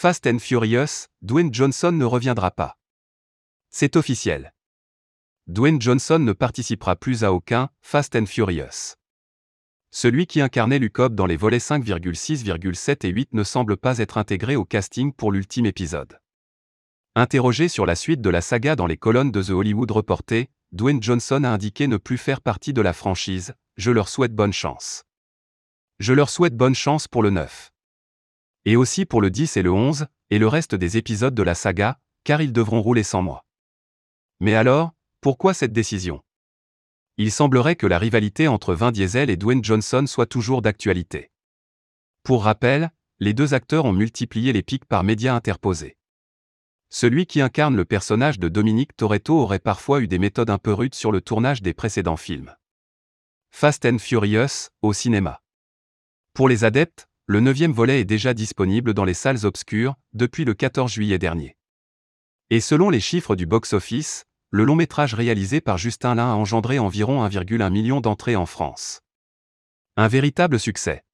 Fast and Furious, Dwayne Johnson ne reviendra pas. C'est officiel. Dwayne Johnson ne participera plus à aucun Fast and Furious. Celui qui incarnait Lucob dans les volets 5,6, 7 et 8 ne semble pas être intégré au casting pour l'ultime épisode. Interrogé sur la suite de la saga dans les colonnes de The Hollywood Reporter, Dwayne Johnson a indiqué ne plus faire partie de la franchise, je leur souhaite bonne chance. Je leur souhaite bonne chance pour le 9. Et aussi pour le 10 et le 11, et le reste des épisodes de la saga, car ils devront rouler sans moi. Mais alors, pourquoi cette décision? Il semblerait que la rivalité entre Vin Diesel et Dwayne Johnson soit toujours d'actualité. Pour rappel, les deux acteurs ont multiplié les pics par médias interposés. Celui qui incarne le personnage de Dominique Toretto aurait parfois eu des méthodes un peu rudes sur le tournage des précédents films. Fast and Furious, au cinéma. Pour les adeptes, le neuvième volet est déjà disponible dans les salles obscures depuis le 14 juillet dernier. Et selon les chiffres du box-office, le long métrage réalisé par Justin Lin a engendré environ 1,1 million d'entrées en France. Un véritable succès.